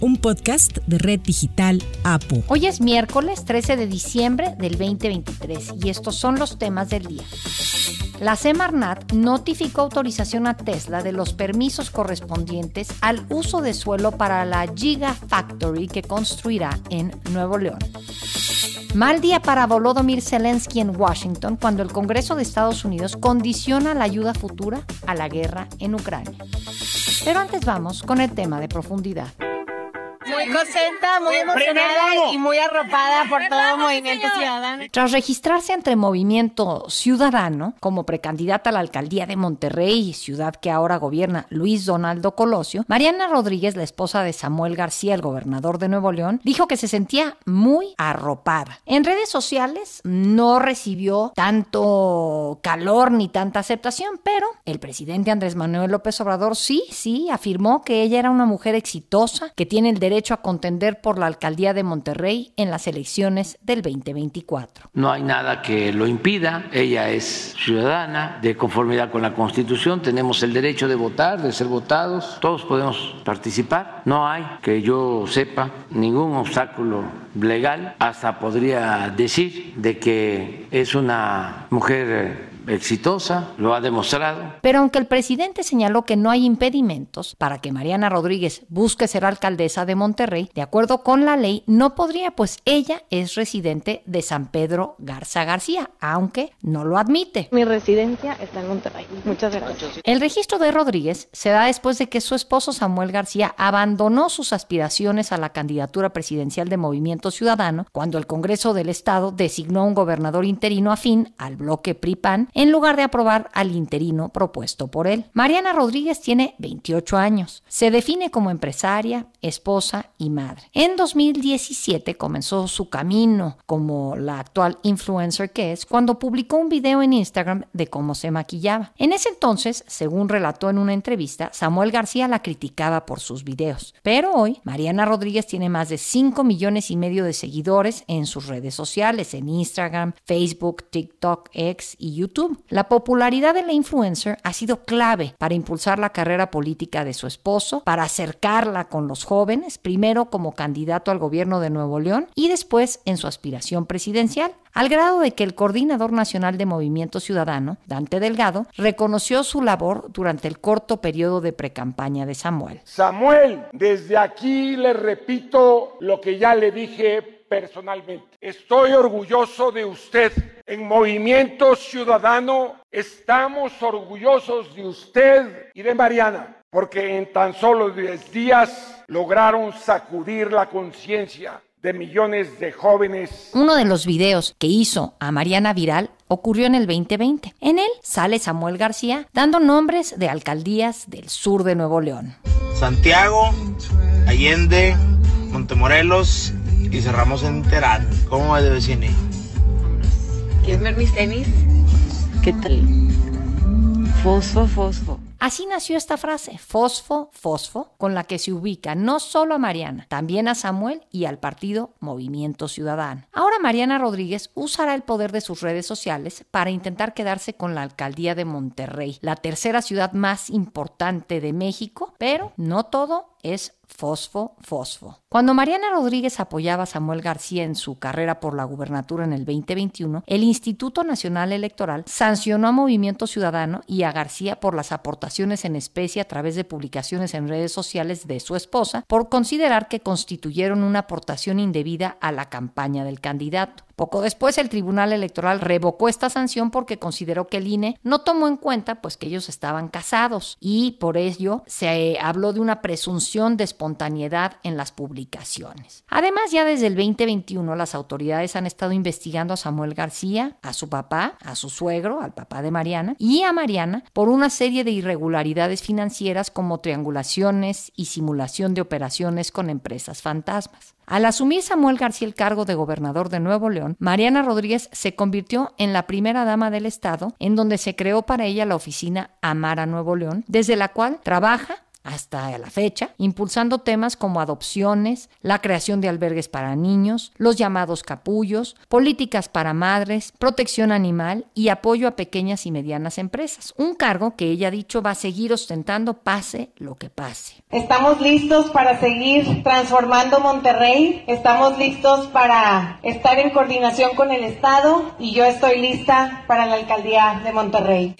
un podcast de Red Digital APO. Hoy es miércoles 13 de diciembre del 2023 y estos son los temas del día. La Semarnat notificó autorización a Tesla de los permisos correspondientes al uso de suelo para la Gigafactory que construirá en Nuevo León. Mal día para Volodymyr Zelensky en Washington cuando el Congreso de Estados Unidos condiciona la ayuda futura a la guerra en Ucrania. Pero antes vamos con el tema de profundidad muy contenta, muy emocionada y muy arropada por todo Movimiento Ciudadano. Tras registrarse entre Movimiento Ciudadano como precandidata a la alcaldía de Monterrey, ciudad que ahora gobierna Luis Donaldo Colosio, Mariana Rodríguez, la esposa de Samuel García, el gobernador de Nuevo León, dijo que se sentía muy arropada. En redes sociales no recibió tanto calor ni tanta aceptación, pero el presidente Andrés Manuel López Obrador sí, sí, afirmó que ella era una mujer exitosa, que tiene el derecho a contender por la alcaldía de Monterrey en las elecciones del 2024. No hay nada que lo impida, ella es ciudadana de conformidad con la Constitución, tenemos el derecho de votar, de ser votados, todos podemos participar, no hay que yo sepa ningún obstáculo legal, hasta podría decir de que es una mujer exitosa, lo ha demostrado. Pero aunque el presidente señaló que no hay impedimentos para que Mariana Rodríguez busque ser alcaldesa de Monterrey, de acuerdo con la ley, no podría, pues ella es residente de San Pedro Garza García, aunque no lo admite. Mi residencia está en Monterrey. Muchas gracias. El registro de Rodríguez se da después de que su esposo Samuel García abandonó sus aspiraciones a la candidatura presidencial de Movimiento Ciudadano cuando el Congreso del Estado designó un gobernador interino afín al bloque PRI-PAN en lugar de aprobar al interino propuesto por él. Mariana Rodríguez tiene 28 años. Se define como empresaria, esposa y madre. En 2017 comenzó su camino como la actual influencer que es cuando publicó un video en Instagram de cómo se maquillaba. En ese entonces, según relató en una entrevista, Samuel García la criticaba por sus videos. Pero hoy, Mariana Rodríguez tiene más de 5 millones y medio de seguidores en sus redes sociales, en Instagram, Facebook, TikTok, X y YouTube la popularidad de la influencer ha sido clave para impulsar la carrera política de su esposo, para acercarla con los jóvenes, primero como candidato al gobierno de Nuevo León y después en su aspiración presidencial, al grado de que el coordinador nacional de Movimiento Ciudadano, Dante Delgado, reconoció su labor durante el corto periodo de precampaña de Samuel. Samuel, desde aquí le repito lo que ya le dije personalmente. Estoy orgulloso de usted. En Movimiento Ciudadano estamos orgullosos de usted y de Mariana, porque en tan solo 10 días lograron sacudir la conciencia de millones de jóvenes. Uno de los videos que hizo a Mariana viral ocurrió en el 2020. En él sale Samuel García dando nombres de alcaldías del sur de Nuevo León. Santiago, Allende, Montemorelos y cerramos en Terán. ¿Cómo va de vecine? ¿Quieres ver mis tenis? ¿Qué tal? Fosfo, fosfo. Así nació esta frase, fosfo, fosfo, con la que se ubica no solo a Mariana, también a Samuel y al partido Movimiento Ciudadano. Ahora Mariana Rodríguez usará el poder de sus redes sociales para intentar quedarse con la alcaldía de Monterrey, la tercera ciudad más importante de México, pero no todo es fosfo, fosfo. Cuando Mariana Rodríguez apoyaba a Samuel García en su carrera por la gubernatura en el 2021, el Instituto Nacional Electoral sancionó a Movimiento Ciudadano y a García por las aportaciones en especie a través de publicaciones en redes sociales de su esposa por considerar que constituyeron una aportación indebida a la campaña del candidato. Poco después el Tribunal Electoral revocó esta sanción porque consideró que el INE no tomó en cuenta pues que ellos estaban casados y por ello se habló de una presunción de espontaneidad en las publicaciones. Además ya desde el 2021 las autoridades han estado investigando a Samuel García, a su papá, a su suegro, al papá de Mariana y a Mariana por una serie de irregularidades financieras como triangulaciones y simulación de operaciones con empresas fantasmas. Al asumir Samuel García el cargo de gobernador de Nuevo León, Mariana Rodríguez se convirtió en la primera dama del Estado, en donde se creó para ella la oficina Amara Nuevo León, desde la cual trabaja hasta la fecha, impulsando temas como adopciones, la creación de albergues para niños, los llamados capullos, políticas para madres, protección animal y apoyo a pequeñas y medianas empresas. Un cargo que ella ha dicho va a seguir ostentando pase lo que pase. Estamos listos para seguir transformando Monterrey, estamos listos para estar en coordinación con el Estado y yo estoy lista para la alcaldía de Monterrey.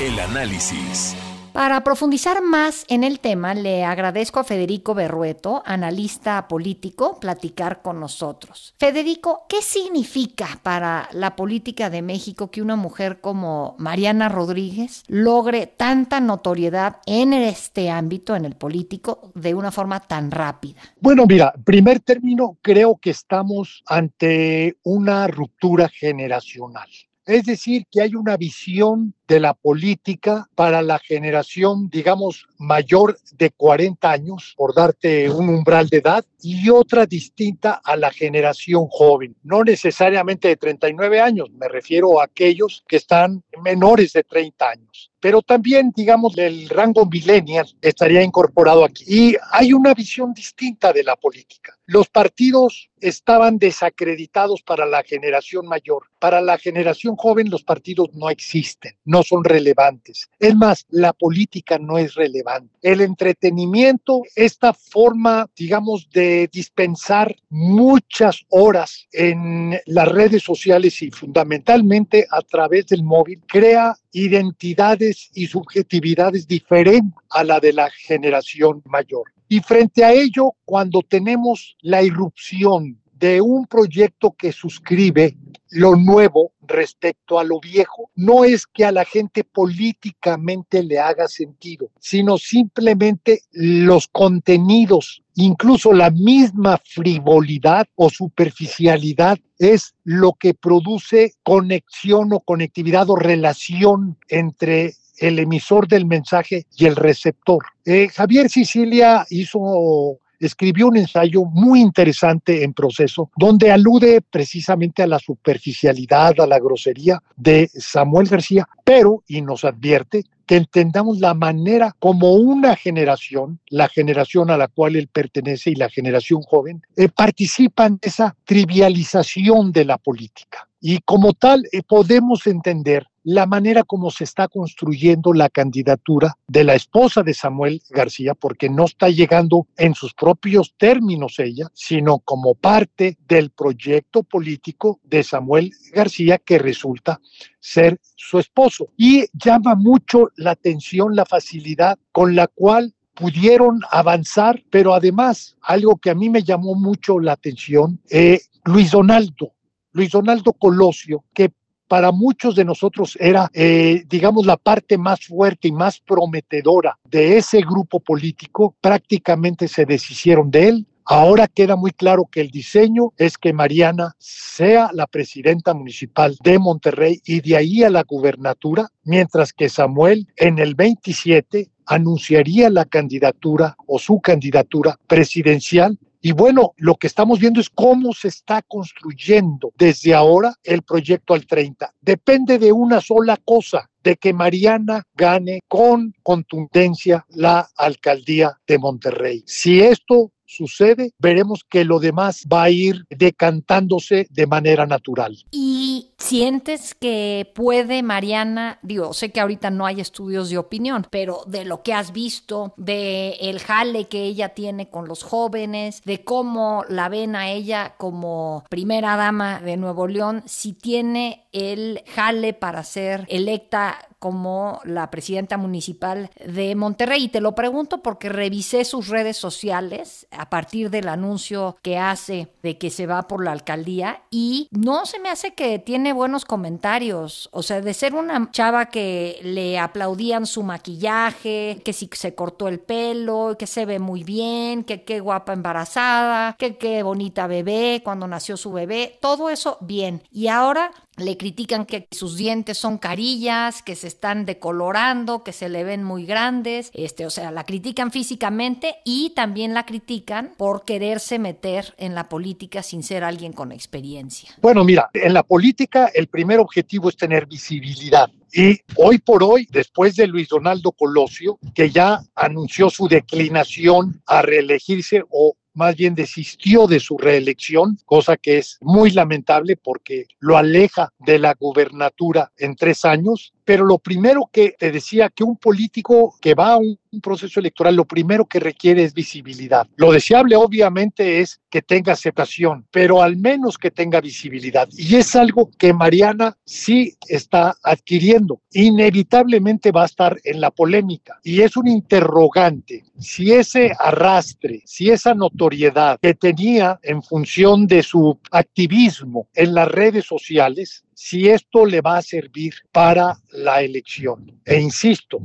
El análisis. Para profundizar más en el tema, le agradezco a Federico Berrueto, analista político, platicar con nosotros. Federico, ¿qué significa para la política de México que una mujer como Mariana Rodríguez logre tanta notoriedad en este ámbito, en el político, de una forma tan rápida? Bueno, mira, primer término, creo que estamos ante una ruptura generacional. Es decir, que hay una visión de la política para la generación, digamos, mayor de 40 años, por darte un umbral de edad, y otra distinta a la generación joven, no necesariamente de 39 años, me refiero a aquellos que están menores de 30 años pero también, digamos, el rango millennial estaría incorporado aquí. Y hay una visión distinta de la política. Los partidos estaban desacreditados para la generación mayor. Para la generación joven los partidos no existen, no son relevantes. Es más, la política no es relevante. El entretenimiento, esta forma, digamos, de dispensar muchas horas en las redes sociales y fundamentalmente a través del móvil, crea identidades y subjetividades diferentes a la de la generación mayor. Y frente a ello, cuando tenemos la irrupción de un proyecto que suscribe lo nuevo respecto a lo viejo, no es que a la gente políticamente le haga sentido, sino simplemente los contenidos, incluso la misma frivolidad o superficialidad es lo que produce conexión o conectividad o relación entre el emisor del mensaje y el receptor. Eh, Javier Sicilia hizo escribió un ensayo muy interesante en proceso, donde alude precisamente a la superficialidad, a la grosería de Samuel García, pero, y nos advierte, que entendamos la manera como una generación, la generación a la cual él pertenece y la generación joven, eh, participan en esa trivialización de la política. Y como tal, eh, podemos entender la manera como se está construyendo la candidatura de la esposa de Samuel García, porque no está llegando en sus propios términos ella, sino como parte del proyecto político de Samuel García que resulta ser su esposo. Y llama mucho la atención la facilidad con la cual pudieron avanzar, pero además, algo que a mí me llamó mucho la atención, eh, Luis Donaldo, Luis Donaldo Colosio, que para muchos de nosotros era, eh, digamos, la parte más fuerte y más prometedora de ese grupo político, prácticamente se deshicieron de él. Ahora queda muy claro que el diseño es que Mariana sea la presidenta municipal de Monterrey y de ahí a la gubernatura, mientras que Samuel en el 27 anunciaría la candidatura o su candidatura presidencial y bueno, lo que estamos viendo es cómo se está construyendo desde ahora el proyecto al 30. Depende de una sola cosa, de que Mariana gane con contundencia la alcaldía de Monterrey. Si esto sucede, veremos que lo demás va a ir decantándose de manera natural. ¿Y sientes que puede Mariana, digo, sé que ahorita no hay estudios de opinión, pero de lo que has visto, de el jale que ella tiene con los jóvenes, de cómo la ven a ella como primera dama de Nuevo León, si tiene el jale para ser electa como la presidenta municipal de Monterrey. Y te lo pregunto porque revisé sus redes sociales a partir del anuncio que hace de que se va por la alcaldía y no se me hace que tiene buenos comentarios. O sea, de ser una chava que le aplaudían su maquillaje, que si se cortó el pelo, que se ve muy bien, que qué guapa embarazada, que qué bonita bebé cuando nació su bebé, todo eso bien. Y ahora le critican que sus dientes son carillas, que se están decolorando, que se le ven muy grandes, este, o sea, la critican físicamente y también la critican por quererse meter en la política sin ser alguien con experiencia. Bueno, mira, en la política el primer objetivo es tener visibilidad. Y hoy por hoy, después de Luis Donaldo Colosio, que ya anunció su declinación a reelegirse o más bien desistió de su reelección, cosa que es muy lamentable porque lo aleja de la gubernatura en tres años. Pero lo primero que te decía que un político que va a un, proceso electoral, lo primero que requiere es visibilidad. Lo deseable obviamente es que tenga aceptación, pero al menos que tenga visibilidad. Y es algo que Mariana sí está adquiriendo. Inevitablemente va a estar en la polémica. Y es un interrogante. Si ese arrastre, si esa notoriedad que tenía en función de su activismo en las redes sociales, si esto le va a servir para la elección. E insisto,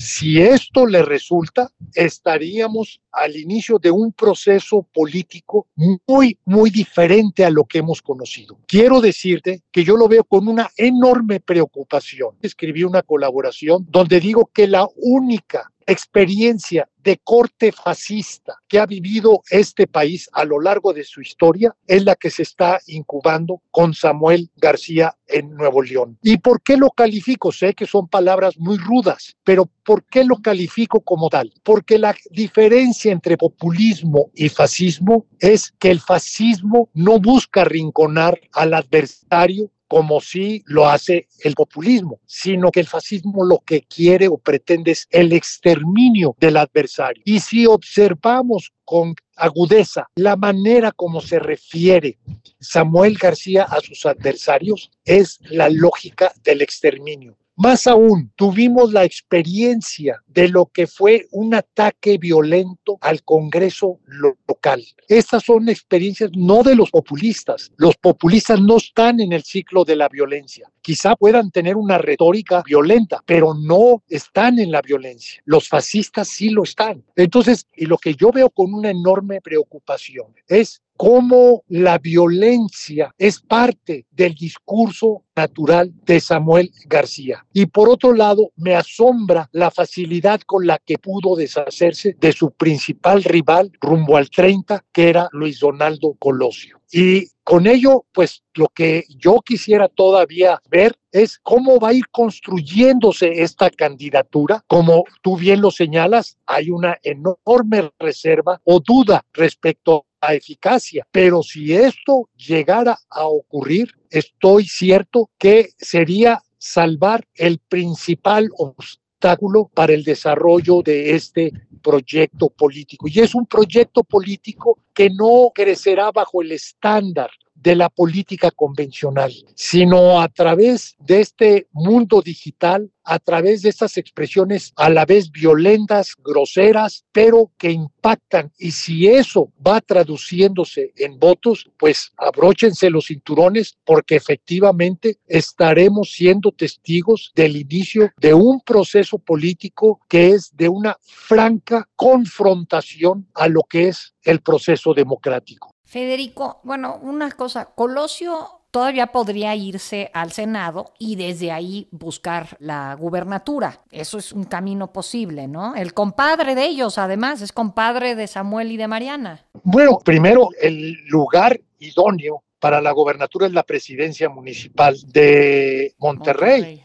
si esto le resulta, estaríamos al inicio de un proceso político muy, muy diferente a lo que hemos conocido. Quiero decirte que yo lo veo con una enorme preocupación. Escribí una colaboración donde digo que la única experiencia de corte fascista que ha vivido este país a lo largo de su historia es la que se está incubando con Samuel García en Nuevo León. ¿Y por qué lo califico? Sé que son palabras muy rudas, pero ¿por qué lo califico como tal? Porque la diferencia entre populismo y fascismo es que el fascismo no busca rinconar al adversario, como si lo hace el populismo, sino que el fascismo lo que quiere o pretende es el exterminio del adversario. Y si observamos con agudeza la manera como se refiere Samuel García a sus adversarios, es la lógica del exterminio. Más aún, tuvimos la experiencia de lo que fue un ataque violento al Congreso local. Estas son experiencias no de los populistas. Los populistas no están en el ciclo de la violencia. Quizá puedan tener una retórica violenta, pero no están en la violencia. Los fascistas sí lo están. Entonces, y lo que yo veo con una enorme preocupación es cómo la violencia es parte del discurso natural de Samuel García. Y por otro lado, me asombra la facilidad con la que pudo deshacerse de su principal rival rumbo al 30, que era Luis Donaldo Colosio. Y con ello, pues lo que yo quisiera todavía ver es cómo va a ir construyéndose esta candidatura. Como tú bien lo señalas, hay una enorme reserva o duda respecto a eficacia. Pero si esto llegara a ocurrir, estoy cierto que sería salvar el principal obstáculo para el desarrollo de este proyecto político. Y es un proyecto político que no crecerá bajo el estándar de la política convencional, sino a través de este mundo digital, a través de estas expresiones a la vez violentas, groseras, pero que impactan. Y si eso va traduciéndose en votos, pues abróchense los cinturones porque efectivamente estaremos siendo testigos del inicio de un proceso político que es de una franca confrontación a lo que es el proceso democrático. Federico, bueno, una cosa, Colosio todavía podría irse al Senado y desde ahí buscar la gubernatura. Eso es un camino posible, ¿no? El compadre de ellos, además, es compadre de Samuel y de Mariana. Bueno, primero, el lugar idóneo para la gubernatura es la presidencia municipal de Monterrey.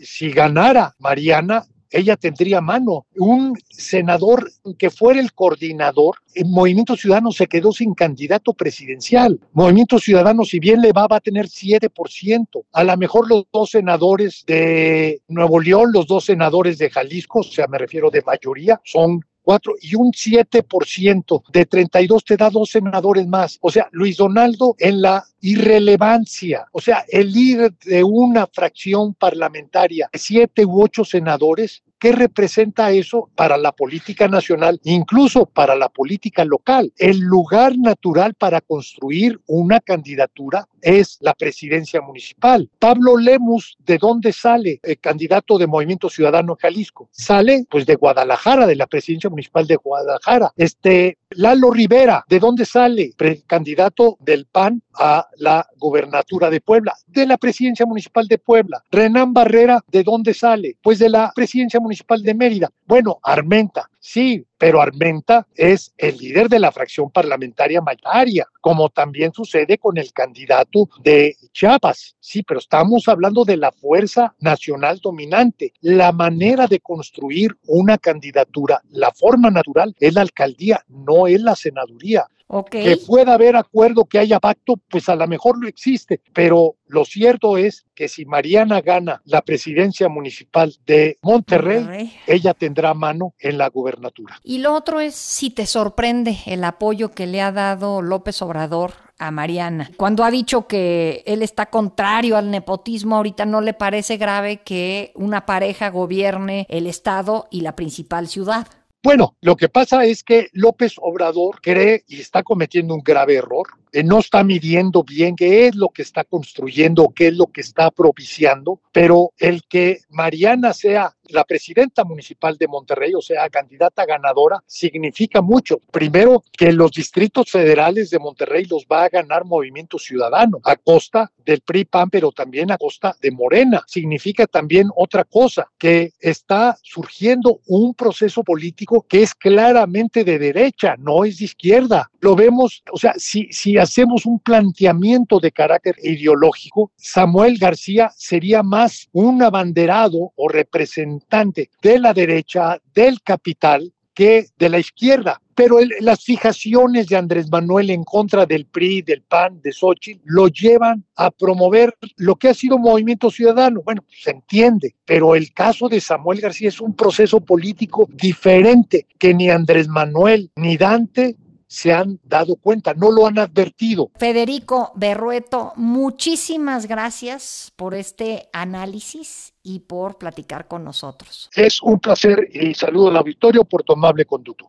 Si ganara Mariana, ella tendría mano. Un senador que fuera el coordinador, el Movimiento Ciudadano se quedó sin candidato presidencial. Movimiento Ciudadano, si bien le va, va a tener 7%. A lo mejor los dos senadores de Nuevo León, los dos senadores de Jalisco, o sea, me refiero de mayoría, son y un 7% de 32 te da dos senadores más. O sea, Luis Donaldo en la irrelevancia, o sea, el ir de una fracción parlamentaria, siete u ocho senadores, ¿Qué representa eso para la política nacional, incluso para la política local? El lugar natural para construir una candidatura es la presidencia municipal. Pablo Lemus, ¿de dónde sale el candidato de Movimiento Ciudadano Jalisco? Sale pues de Guadalajara, de la presidencia municipal de Guadalajara. Este Lalo Rivera, ¿de dónde sale? Precandidato del PAN a la gubernatura de Puebla, de la presidencia municipal de Puebla. Renán Barrera, ¿de dónde sale? Pues de la presidencia municipal de Mérida. Bueno, Armenta, sí, pero Armenta es el líder de la fracción parlamentaria mayoría, como también sucede con el candidato de Chiapas. Sí, pero estamos hablando de la fuerza nacional dominante. La manera de construir una candidatura, la forma natural es la alcaldía, no es la senaduría. Que pueda haber acuerdo, que haya pacto, pues a lo mejor no existe, pero lo cierto es que si Mariana gana la presidencia municipal de Monterrey, ella tendrá mano en la gubernatura. Y lo otro es si te sorprende el apoyo que le ha dado López Obrador a Mariana. Cuando ha dicho que él está contrario al nepotismo, ahorita no le parece grave que una pareja gobierne el Estado y la principal ciudad. Bueno, lo que pasa es que López Obrador cree y está cometiendo un grave error eh, no está midiendo bien qué es lo que está construyendo, qué es lo que está propiciando, pero el que Mariana sea la presidenta municipal de Monterrey, o sea, candidata ganadora, significa mucho. Primero, que los distritos federales de Monterrey los va a ganar Movimiento Ciudadano a costa del PRI-PAN, pero también a costa de Morena. Significa también otra cosa, que está surgiendo un proceso político que es claramente de derecha, no es de izquierda. Lo vemos, o sea, si, si hacemos un planteamiento de carácter ideológico, Samuel García sería más un abanderado o representante de la derecha, del capital, que de la izquierda. Pero las fijaciones de Andrés Manuel en contra del PRI, del PAN, de Xochitl, lo llevan a promover lo que ha sido movimiento ciudadano. Bueno, se entiende, pero el caso de Samuel García es un proceso político diferente que ni Andrés Manuel ni Dante se han dado cuenta, no lo han advertido. Federico Berrueto, muchísimas gracias por este análisis y por platicar con nosotros. Es un placer y saludo al auditorio por tu amable conducto.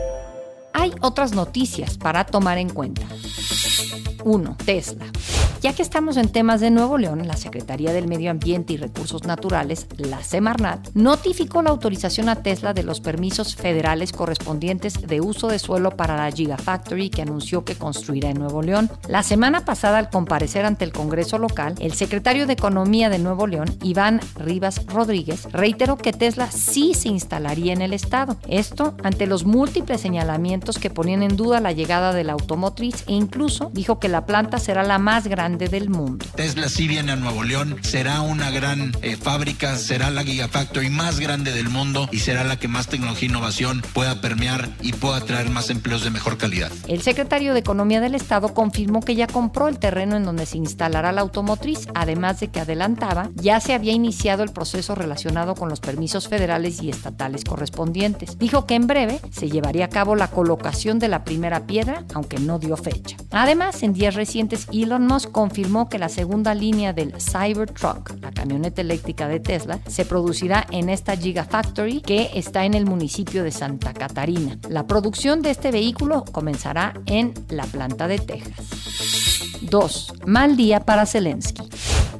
Hay otras noticias para tomar en cuenta. 1. Tesla. Ya que estamos en temas de Nuevo León, la Secretaría del Medio Ambiente y Recursos Naturales, la Semarnat, notificó la autorización a Tesla de los permisos federales correspondientes de uso de suelo para la Gigafactory que anunció que construirá en Nuevo León. La semana pasada, al comparecer ante el Congreso local, el secretario de Economía de Nuevo León, Iván Rivas Rodríguez, reiteró que Tesla sí se instalaría en el estado. Esto ante los múltiples señalamientos que ponían en duda la llegada de la automotriz e incluso dijo que la planta será la más grande del mundo. Tesla sí viene a Nuevo León, será una gran eh, fábrica, será la Gigafactory más grande del mundo y será la que más tecnología e innovación pueda permear y pueda traer más empleos de mejor calidad. El secretario de Economía del Estado confirmó que ya compró el terreno en donde se instalará la automotriz, además de que adelantaba ya se había iniciado el proceso relacionado con los permisos federales y estatales correspondientes. Dijo que en breve se llevaría a cabo la colocación de la primera piedra, aunque no dio fecha. Además, en días recientes, Elon Musk confirmó que la segunda línea del Cybertruck, la camioneta eléctrica de Tesla, se producirá en esta Gigafactory que está en el municipio de Santa Catarina. La producción de este vehículo comenzará en la planta de Texas. 2. Mal día para Zelensky.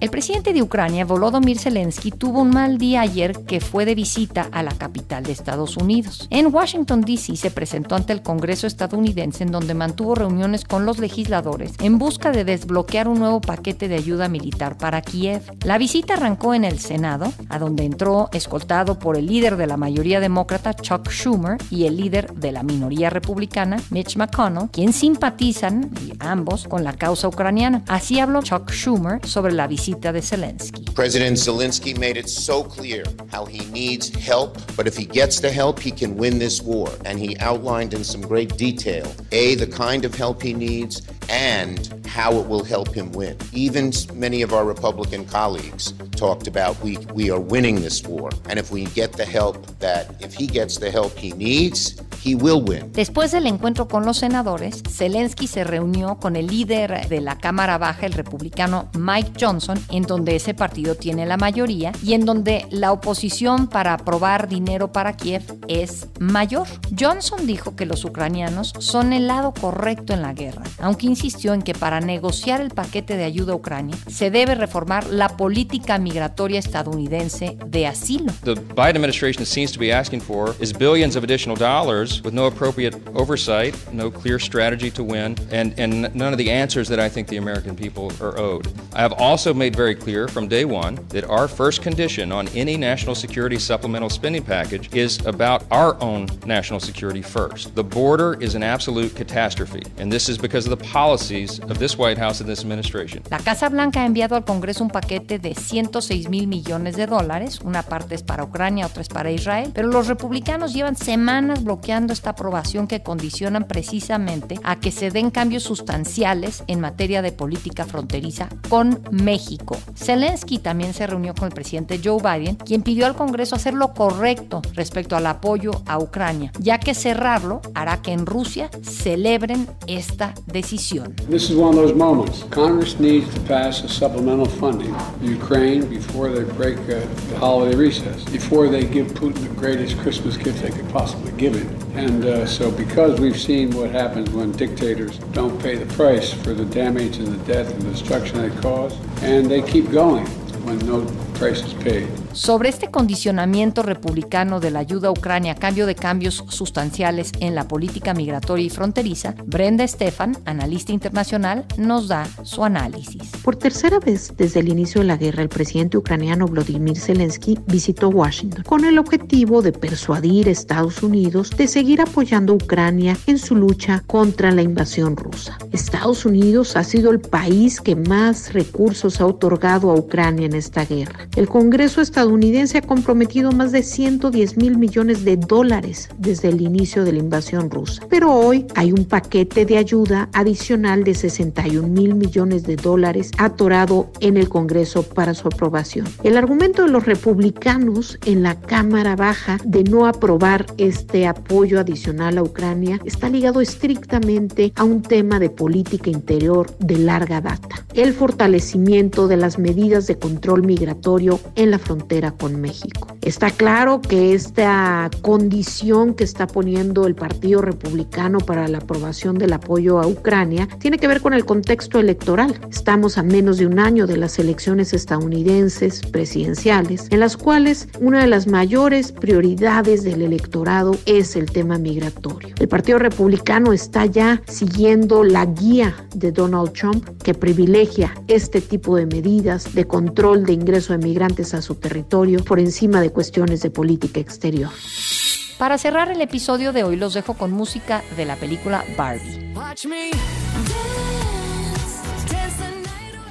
El presidente de Ucrania, Volodymyr Zelensky, tuvo un mal día ayer que fue de visita a la capital de Estados Unidos. En Washington, D.C. se presentó ante el Congreso estadounidense en donde mantuvo reuniones con los legisladores en busca de desbloquear un nuevo paquete de ayuda militar para Kiev. La visita arrancó en el Senado, a donde entró escoltado por el líder de la mayoría demócrata, Chuck Schumer, y el líder de la minoría republicana, Mitch McConnell, quien simpatizan, ambos, con la causa ucraniana. Así habló Chuck Schumer sobre la visita visita de Zelensky. President Zelensky made it so clear how he needs help, but if he gets the help, he can win this war. And he outlined in some great detail A, the kind of help he needs, and how it will help him win. Even many of our Republican colleagues talked about, we, we are winning this war. And if we get the help that, if he gets the help he needs, he will win. Después del encuentro con los senadores, Zelensky se reunió con el líder de la Cámara Baja, el republicano Mike Johnson, en donde ese partido tiene la mayoría y en donde la oposición para aprobar dinero para Kiev es mayor. Johnson dijo que los ucranianos son el lado correcto en la guerra, aunque insistió en que para negociar el paquete de ayuda a Ucrania se debe reformar la política migratoria estadounidense de asilo. The Biden administration seems to be asking for is billions of additional dollars with no appropriate oversight, no clear strategy to win, and, and none of the answers that I think the American people are owed. I have also made very clear from day one that our first condition on any national security supplemental spending package is about our own national security first. The border is an absolute catastrophe, and this is because of the policies of this White House and this administration. La Casa Blanca ha enviado al Congreso un paquete de 106 mil millones de dólares, una parte es para Ucrania, otra es para Israel, pero los republicanos llevan semanas bloqueando esta aprobación que condicionan precisamente a que se den cambios sustanciales en materia de política fronteriza con México. Zelensky también se reunió con el presidente Joe Biden, quien pidió al Congreso hacer lo correcto respecto al apoyo a Ucrania, ya que cerrarlo hará que en Rusia celebren esta decisión. This is one of those moments. Congress needs to pass a supplemental funding Ukraine before they break uh, the holiday recess, before they give Putin the greatest Christmas gift they could possibly give him. And uh, so, because we've seen what happens when dictators don't pay the price for the damage and the death and destruction they cause, and they keep going when no. Sobre este condicionamiento republicano de la ayuda a Ucrania a cambio de cambios sustanciales en la política migratoria y fronteriza, Brenda Stefan, analista internacional, nos da su análisis. Por tercera vez desde el inicio de la guerra, el presidente ucraniano Vladimir Zelensky visitó Washington con el objetivo de persuadir a Estados Unidos de seguir apoyando a Ucrania en su lucha contra la invasión rusa. Estados Unidos ha sido el país que más recursos ha otorgado a Ucrania en esta guerra. El Congreso estadounidense ha comprometido más de 110 mil millones de dólares desde el inicio de la invasión rusa. Pero hoy hay un paquete de ayuda adicional de 61 mil millones de dólares atorado en el Congreso para su aprobación. El argumento de los republicanos en la Cámara Baja de no aprobar este apoyo adicional a Ucrania está ligado estrictamente a un tema de política interior de larga data. El fortalecimiento de las medidas de control migratorio en la frontera con México. Está claro que esta condición que está poniendo el Partido Republicano para la aprobación del apoyo a Ucrania tiene que ver con el contexto electoral. Estamos a menos de un año de las elecciones estadounidenses presidenciales, en las cuales una de las mayores prioridades del electorado es el tema migratorio. El Partido Republicano está ya siguiendo la guía de Donald Trump que privilegia este tipo de medidas de control de ingreso de migrantes a su territorio por encima de cuestiones de política exterior. Para cerrar el episodio de hoy los dejo con música de la película Barbie.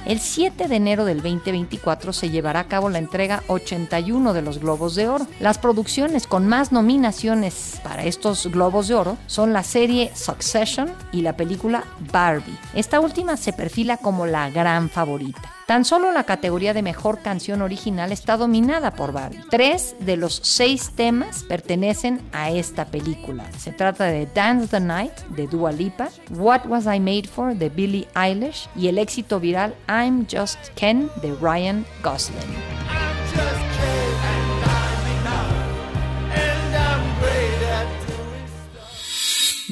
El 7 de enero del 2024 se llevará a cabo la entrega 81 de los Globos de Oro. Las producciones con más nominaciones para estos Globos de Oro son la serie Succession y la película Barbie. Esta última se perfila como la gran favorita. Tan solo la categoría de mejor canción original está dominada por Barbie. Tres de los seis temas pertenecen a esta película. Se trata de Dance the Night de Dua Lipa, What Was I Made For de Billie Eilish y el éxito viral I'm Just Ken de Ryan Gosling.